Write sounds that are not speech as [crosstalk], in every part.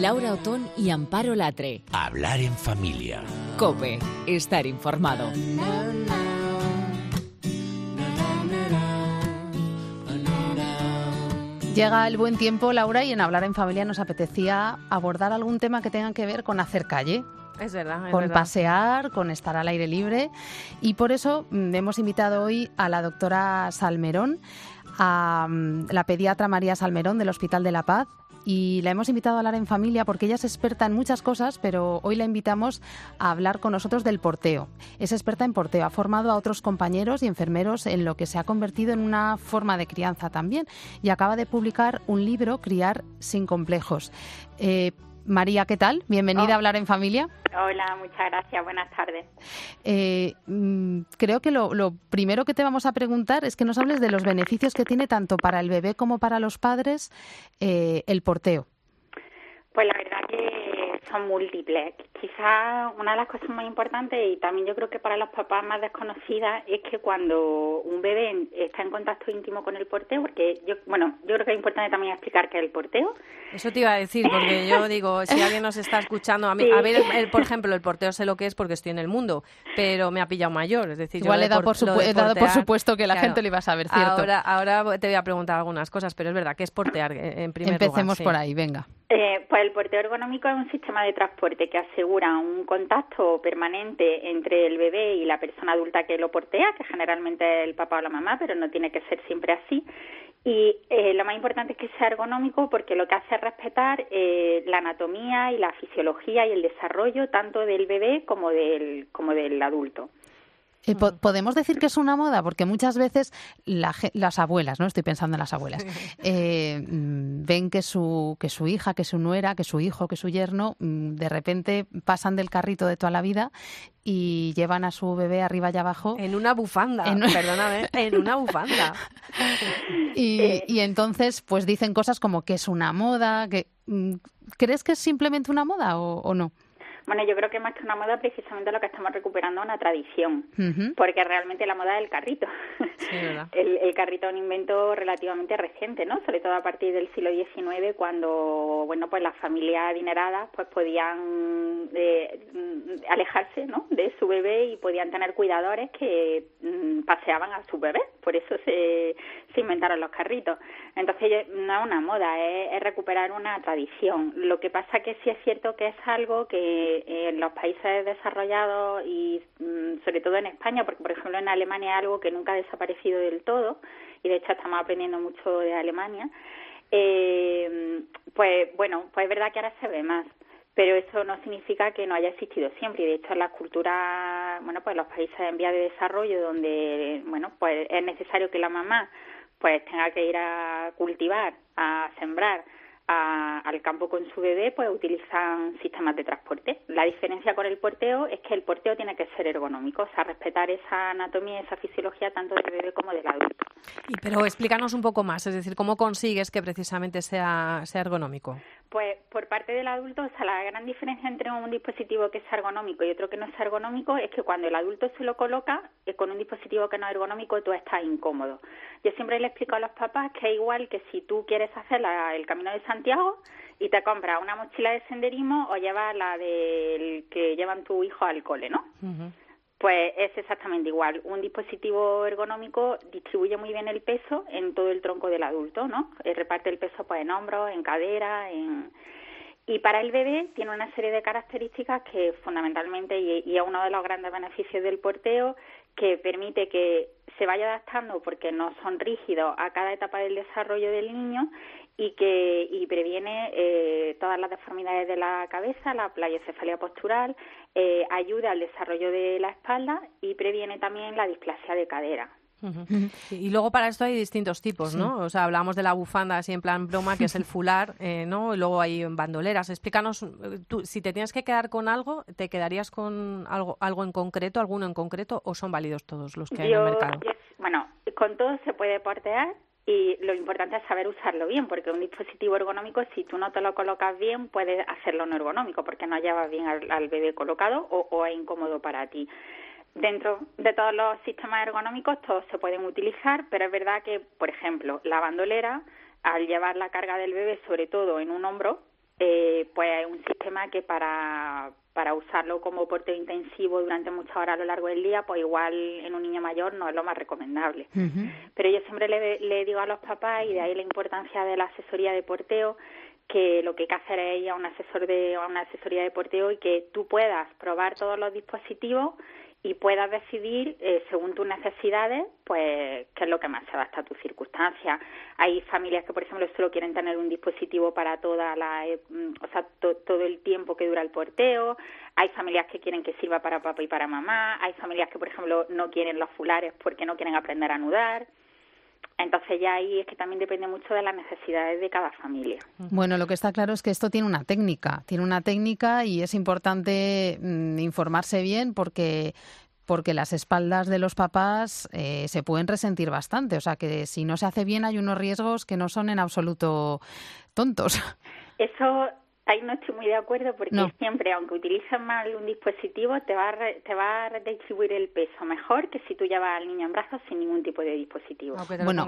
Laura Otón y Amparo Latre. Hablar en familia. Cope, estar informado. Llega el buen tiempo, Laura, y en Hablar en Familia nos apetecía abordar algún tema que tenga que ver con hacer calle. Es verdad. Es con verdad. pasear, con estar al aire libre. Y por eso mm, hemos invitado hoy a la doctora Salmerón, a mm, la pediatra María Salmerón del Hospital de la Paz. Y la hemos invitado a hablar en familia porque ella es experta en muchas cosas, pero hoy la invitamos a hablar con nosotros del porteo. Es experta en porteo, ha formado a otros compañeros y enfermeros en lo que se ha convertido en una forma de crianza también y acaba de publicar un libro, Criar sin complejos. Eh, María, ¿qué tal? Bienvenida Oh. a hablar en familia. Hola, muchas gracias. Buenas tardes. Eh, mm, creo que lo, lo primero que te vamos a preguntar es que nos hables de los beneficios que tiene tanto para el bebé como para los padres eh, el porteo. Pues la verdad que son múltiples. Quizás una de las cosas más importantes y también yo creo que para los papás más desconocidas es que cuando un bebé está en contacto íntimo con el porteo, porque yo, bueno, yo creo que es importante también explicar qué es el porteo. Eso te iba a decir, porque yo [laughs] digo, si alguien nos está escuchando, a mí, Sí. a ver, el- el- por ejemplo, el porteo sé lo que es porque estoy en el mundo, pero me ha pillado mayor, es decir, yo Igual lo he dado por- por, lo supu- de he dado por portear, supuesto que la claro. gente lo iba a saber, ¿cierto? Ahora, ahora te voy a preguntar algunas cosas, pero es verdad que es portear eh, en primer Empecemos lugar. sí. por ahí, venga. Eh, pues el porteo ergonómico es un sistema de transporte que asegura un contacto permanente entre el bebé y la persona adulta que lo portea, que generalmente es el papá o la mamá, pero no tiene que ser siempre así. Y eh, lo más importante es que sea ergonómico porque lo que hace es respetar eh, la anatomía y la fisiología y el desarrollo tanto del bebé como del, como del adulto. Eh, po- ¿Podemos decir que es una moda? Porque muchas veces la las abuelas, ¿no? Estoy pensando en las abuelas, eh, mm, ven que su, que su hija, que su nuera, que su hijo, que su yerno, mm, de repente pasan del carrito de toda la vida y llevan a su bebé arriba y abajo. En una bufanda, En- perdóname, en una bufanda. [laughs] Y, y entonces, pues dicen cosas como que es una moda, que mm, ¿crees que es simplemente una moda o, o no? Bueno, yo creo que más que una moda, precisamente lo que estamos recuperando es una tradición, porque realmente la moda es el carrito. Sí. [laughs] El, el carrito es un invento relativamente reciente, ¿no? Sobre todo a partir del siglo XIX, cuando, bueno, pues las familias adineradas pues podían eh, mm, alejarse, ¿no? De su bebé y podían tener cuidadores que mm, paseaban a su bebé. Por eso se, se inventaron los carritos. Entonces no es una moda, es, es recuperar una tradición. Lo que pasa que sí es cierto que es algo que en los países desarrollados y mm, sobre todo en España, porque por ejemplo en Alemania es algo que nunca ha desaparecido del todo y de hecho estamos aprendiendo mucho de Alemania. Eh, pues bueno, pues es verdad que ahora se ve más, pero eso no significa que no haya existido siempre y de hecho en las culturas, bueno, pues los países en vía de desarrollo donde, bueno, pues es necesario que la mamá pues tenga que ir a cultivar, a sembrar, a- al campo con su bebé, pues utilizan sistemas de transporte. La diferencia con el porteo es que el porteo tiene que ser ergonómico, o sea, respetar esa anatomía y esa fisiología tanto del bebé como del adulto. Y, pero explícanos un poco más, es decir, ¿cómo consigues que precisamente sea, sea ergonómico? Pues por parte del adulto, o sea, la gran diferencia entre un dispositivo que es ergonómico y otro que no es ergonómico es que cuando el adulto se lo coloca, eh, con un dispositivo que no es ergonómico, tú estás incómodo. Yo siempre le explico a los papás que es igual que si tú quieres hacer el Camino de Santiago y te compras una mochila de senderismo o llevas la del que llevan tu hijo al cole, ¿no? Pues es exactamente igual. Un dispositivo ergonómico distribuye muy bien el peso en todo el tronco del adulto, ¿no? Eh, reparte el peso pues en hombros, en cadera, en... Y para el bebé tiene una serie de características que fundamentalmente, y, y es uno de los grandes beneficios del porteo, que permite que se vaya adaptando porque no son rígidos a cada etapa del desarrollo del niño y que y previene eh, todas las deformidades de la cabeza, la pliocefalia postural, eh, ayuda al desarrollo de la espalda y previene también la displasia de cadera. Y y luego para esto hay distintos tipos, ¿no? O sea, hablamos de la bufanda así en plan broma, que es el fular, eh, ¿no? Y luego hay bandoleras. Explícanos, eh, tú, si te tienes que quedar con algo, ¿te quedarías con algo, algo en concreto, alguno en concreto, o son válidos todos los que hay en el mercado? yo- bueno, con todo se puede portear y lo importante es saber usarlo bien, porque un dispositivo ergonómico, si tú no te lo colocas bien, puedes hacerlo no ergonómico, porque no llevas bien al, al bebé colocado o, o es incómodo para ti. Dentro de todos los sistemas ergonómicos todos se pueden utilizar, pero es verdad que, por ejemplo, la bandolera, al llevar la carga del bebé sobre todo en un hombro, eh, pues un sistema que para, para usarlo como porteo intensivo durante muchas horas a lo largo del día, pues igual en un niño mayor no es lo más recomendable. Pero yo siempre le, le digo a los papás, y de ahí la importancia de la asesoría de porteo, que lo que hay que hacer es ir a un asesor de a una asesoría de porteo y que tú puedas probar todos los dispositivos y puedas decidir eh, según tus necesidades pues qué es lo que más se adapta a tus circunstancias. Hay familias que por ejemplo solo quieren tener un dispositivo para toda la eh, mm, o sea todo el tiempo que dura el porteo. Hay familias que quieren que sirva para papá y para mamá. Hay familias que por ejemplo no quieren los fulares porque no quieren aprender a anudar entonces ya ahí es que también depende mucho de las necesidades de cada familia. Bueno, lo que está claro es que esto tiene una técnica, tiene una técnica y es importante mm, informarse bien porque porque las espaldas de los papás eh, se pueden resentir bastante. O sea que si no se hace bien hay unos riesgos que no son en absoluto tontos. Eso Ahí no estoy muy de acuerdo porque siempre, aunque utilices mal un dispositivo, te va, a te va a redistribuir el peso mejor que si tú llevas al niño en brazos sin ningún tipo de dispositivo. bueno,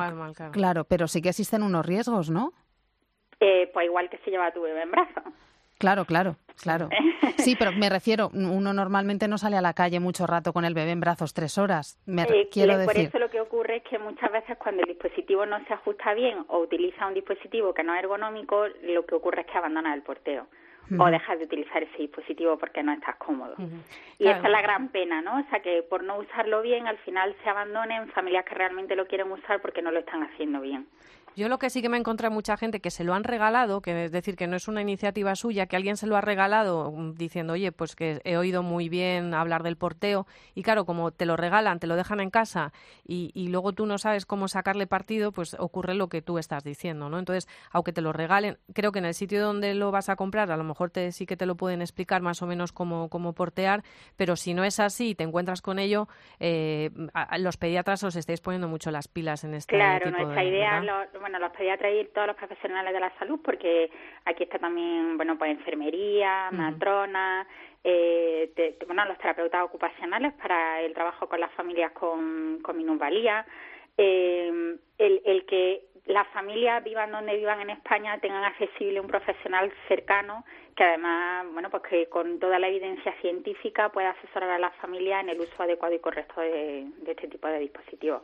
claro. pero sí que existen unos riesgos, ¿no? Eh, pues igual que si lleva a tu bebé en brazos. Claro, claro, claro. Sí, pero me refiero, uno normalmente no sale a la calle mucho rato con el bebé en brazos tres horas. Me quiero decir. Por eso lo que ocurre es que muchas veces cuando el dispositivo no se ajusta bien o utiliza un dispositivo que no es ergonómico, lo que ocurre es que abandona el porteo. o dejas de utilizar ese dispositivo porque no estás cómodo. Y esa es la gran pena, ¿no? O sea, que por no usarlo bien, al final se abandonen familias que realmente lo quieren usar porque no lo están haciendo bien. Yo lo que sí que me encontré mucha gente que se lo han regalado, que es decir, que no es una iniciativa suya, que alguien se lo ha regalado mm, diciendo, oye, pues que he oído muy bien hablar del porteo, y claro, como te lo regalan, te lo dejan en casa y, y luego tú no sabes cómo sacarle partido, pues ocurre lo que tú estás diciendo, ¿no? Entonces, aunque te lo regalen, creo que en el sitio donde lo vas a comprar, a lo mejor te, sí que te lo pueden explicar más o menos cómo, cómo portear, pero si no es así y te encuentras con ello, eh, los pediatras os estáis poniendo mucho las pilas en este claro, tipo nuestra idea, bueno, los pediatras y todos los profesionales de la salud, porque aquí está también, bueno, pues enfermería, matrona, eh, bueno, los terapeutas ocupacionales para el trabajo con las familias con, con minusvalía, eh, el, el que las familias vivan donde vivan en España tengan accesible un profesional cercano que además, bueno, pues que con toda la evidencia científica pueda asesorar a las familias en el uso adecuado y correcto de, este tipo de dispositivos.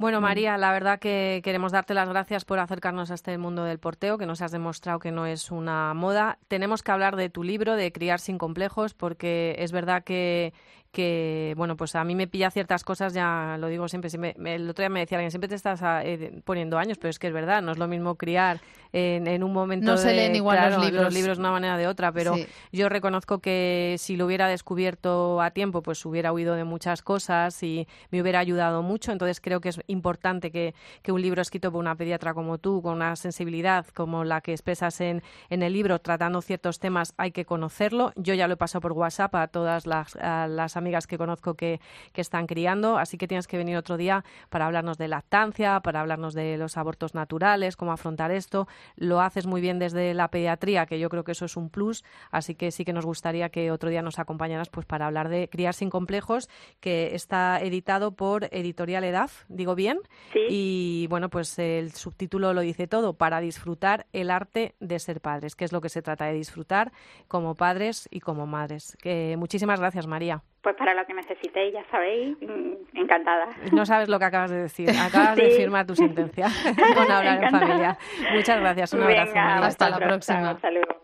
Bueno, María, la verdad que queremos darte las gracias por acercarnos a este mundo del porteo, que nos has demostrado que no es una moda. Tenemos que hablar de tu libro, de Criar sin complejos, porque es verdad que que, bueno, pues a mí me pilla ciertas cosas, ya lo digo siempre, el otro día me decía alguien, siempre te estás ah, eh, poniendo años, pero es que es verdad, no es lo mismo criar en, un momento No se leen igual los libros. Los libros de una manera de otra, pero yo reconozco que si lo hubiera descubierto a tiempo, pues hubiera huido de muchas cosas y me hubiera ayudado mucho, entonces creo que es importante que, que un libro escrito por una pediatra como tú, con una sensibilidad como la que expresas en, en el libro, tratando ciertos temas, hay que conocerlo. Yo ya lo he pasado por WhatsApp a todas las, a las amigas que conozco que, que están criando, así que tienes que venir otro día para hablarnos de lactancia, para hablarnos de los abortos naturales, cómo afrontar esto. Lo haces muy bien desde la pediatría, que yo creo que eso es un plus, así que sí que nos gustaría que otro día nos acompañaras pues para hablar de Criar sin complejos, que está editado por Editorial EDAF, digo bien, sí. y bueno, pues el subtítulo lo dice todo, para disfrutar el arte de ser padres, que es lo que se trata de disfrutar como padres y como madres. Que muchísimas gracias, María. Pues para lo que necesitéis, ya sabéis, mm, encantada. No sabes lo que acabas de decir. [laughs] Acabas de firmar tu sentencia [laughs] con hablar en familia. Muchas gracias. Un abrazo. Hasta, la próxima. Hasta luego.